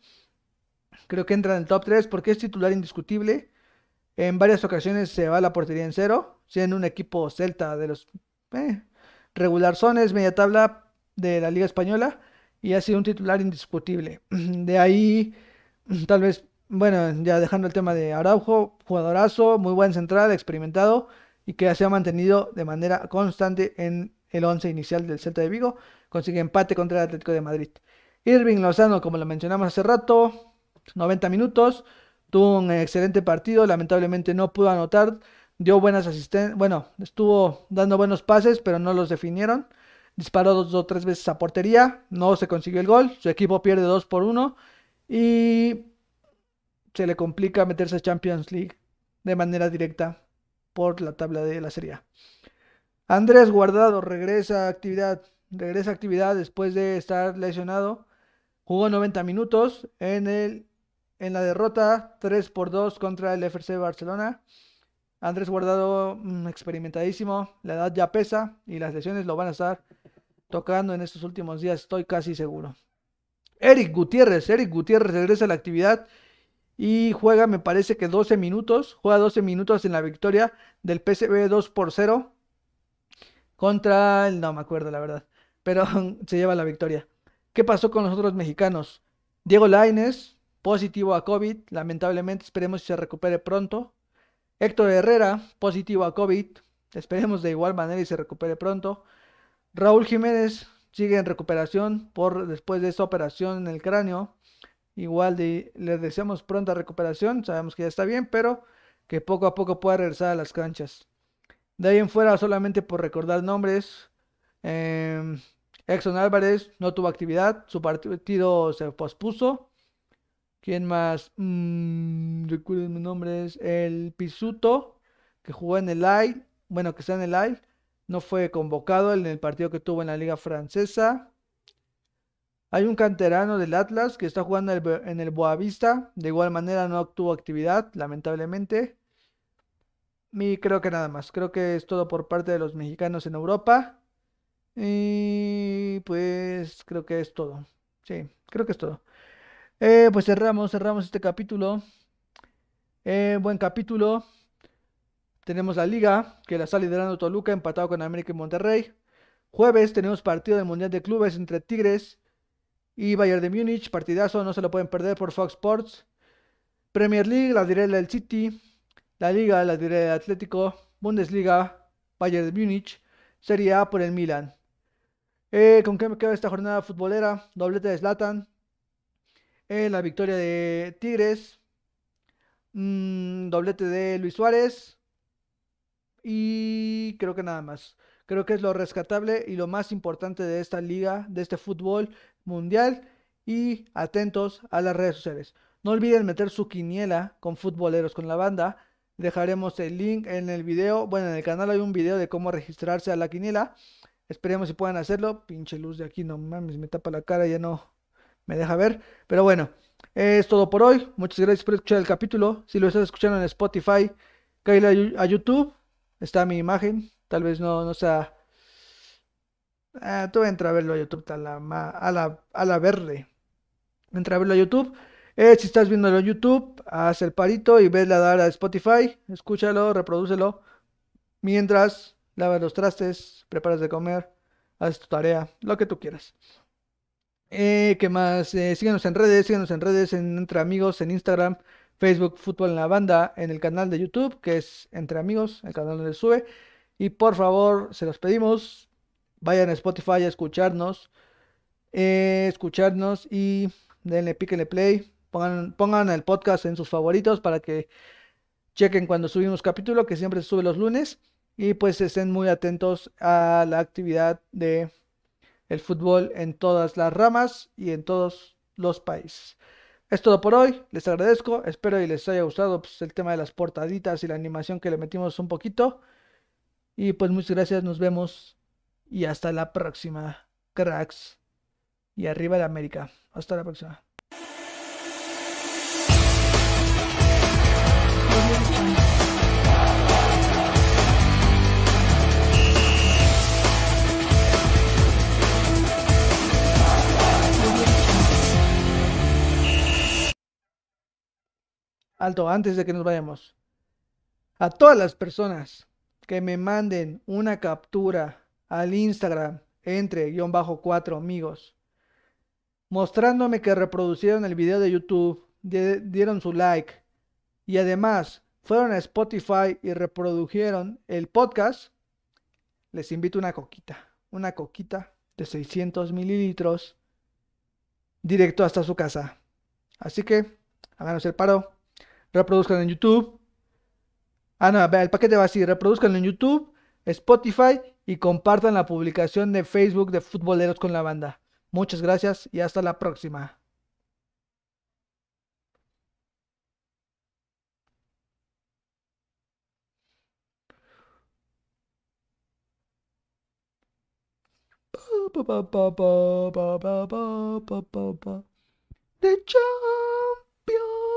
Creo que entra en el top 3 porque es titular indiscutible. En varias ocasiones se va a la portería en cero. Siendo un equipo celta de los eh, regular zones, media tabla de la Liga Española. Y ha sido un titular indiscutible. De ahí, tal vez bueno, ya dejando el tema de Araujo, jugadorazo, muy buen central, experimentado y que se ha mantenido de manera constante en el 11 inicial del Celta de Vigo. Consigue empate contra el Atlético de Madrid. Irving Lozano, como lo mencionamos hace rato, 90 minutos, tuvo un excelente partido, lamentablemente no pudo anotar, dio buenas asistencias, bueno, estuvo dando buenos pases, pero no los definieron. Disparó dos o tres veces a portería, no se consiguió el gol, su equipo pierde 2 por 1 y se le complica meterse a Champions League de manera directa por la tabla de la Serie. Andrés Guardado regresa a actividad, regresa a actividad después de estar lesionado. Jugó 90 minutos en, el, en la derrota 3 por 2 contra el FC Barcelona. Andrés Guardado mm, experimentadísimo, la edad ya pesa y las lesiones lo van a estar tocando en estos últimos días, estoy casi seguro. Eric Gutiérrez, Eric Gutiérrez regresa a la actividad y juega, me parece que 12 minutos, juega 12 minutos en la victoria del PSV 2 por 0 contra el, no me acuerdo la verdad, pero se lleva la victoria. ¿Qué pasó con los otros mexicanos? Diego Laines, positivo a COVID, lamentablemente esperemos que se recupere pronto. Héctor Herrera, positivo a COVID, esperemos de igual manera y se recupere pronto. Raúl Jiménez sigue en recuperación por después de esa operación en el cráneo. Igual de, le deseamos pronta recuperación, sabemos que ya está bien, pero que poco a poco pueda regresar a las canchas. De ahí en fuera, solamente por recordar nombres, eh, Exxon Álvarez no tuvo actividad, su partido se pospuso. ¿Quién más? Mm, recuerden mis nombres. El Pisuto, que jugó en el AI, bueno, que está en el AI, no fue convocado en el partido que tuvo en la Liga Francesa. Hay un canterano del Atlas que está jugando en el Boavista. De igual manera no obtuvo actividad, lamentablemente. Y creo que nada más. Creo que es todo por parte de los mexicanos en Europa. Y pues creo que es todo. Sí, creo que es todo. Eh, pues cerramos, cerramos este capítulo. Eh, buen capítulo. Tenemos la liga, que la está liderando Toluca, empatado con América y Monterrey. Jueves tenemos partido del Mundial de Clubes entre Tigres y Bayern de Múnich. Partidazo, no se lo pueden perder por Fox Sports. Premier League, la diré del City. La Liga, la diré del Atlético. Bundesliga, Bayern de Múnich. Serie A por el Milan. Eh, ¿Con qué me queda esta jornada futbolera? Doblete de Zlatan. Eh, la victoria de Tigres. Mm, doblete de Luis Suárez. Y creo que nada más. Creo que es lo rescatable y lo más importante de esta liga, de este fútbol mundial. Y atentos a las redes sociales. No olviden meter su quiniela con futboleros con la banda. Dejaremos el link en el video. Bueno, en el canal hay un video de cómo registrarse a la quiniela. Esperemos si puedan hacerlo. Pinche luz de aquí, no mames, me tapa la cara, ya no me deja ver. Pero bueno, es todo por hoy. Muchas gracias por escuchar el capítulo. Si lo estás escuchando en Spotify, cállale a YouTube. Está mi imagen. Tal vez no, no sea. Ah, tú entra a verlo a YouTube a la, a la, a la verde. Entra a verlo a YouTube. Eh, si estás viéndolo en YouTube, haz el parito y vesle a dar a Spotify. Escúchalo, reprodúcelo. Mientras lavas los trastes, preparas de comer, haces tu tarea, lo que tú quieras. Eh, ¿Qué más? Eh, síguenos en redes, síguenos en redes, en Entre Amigos, en Instagram, Facebook, Fútbol en la Banda, en el canal de YouTube, que es Entre Amigos, el canal donde sube. Y por favor, se los pedimos, vayan a Spotify a escucharnos, eh, escucharnos y denle píquenle play, pongan, pongan el podcast en sus favoritos para que chequen cuando subimos capítulo, que siempre se sube los lunes y pues estén muy atentos a la actividad de el fútbol en todas las ramas y en todos los países. Es todo por hoy, les agradezco, espero y les haya gustado pues, el tema de las portaditas y la animación que le metimos un poquito. Y pues muchas gracias, nos vemos y hasta la próxima, cracks. Y arriba de América. Hasta la próxima. Alto, antes de que nos vayamos. A todas las personas que me manden una captura al Instagram entre guion bajo cuatro amigos, mostrándome que reproducieron el video de YouTube, dieron su like y además fueron a Spotify y reprodujeron el podcast, les invito una coquita, una coquita de 600 mililitros directo hasta su casa. Así que háganos el paro reproduzcan en YouTube. Ah, no, el paquete va así, reproduzcan en YouTube, Spotify y compartan la publicación de Facebook de Futboleros con la Banda. Muchas gracias y hasta la próxima. The champion.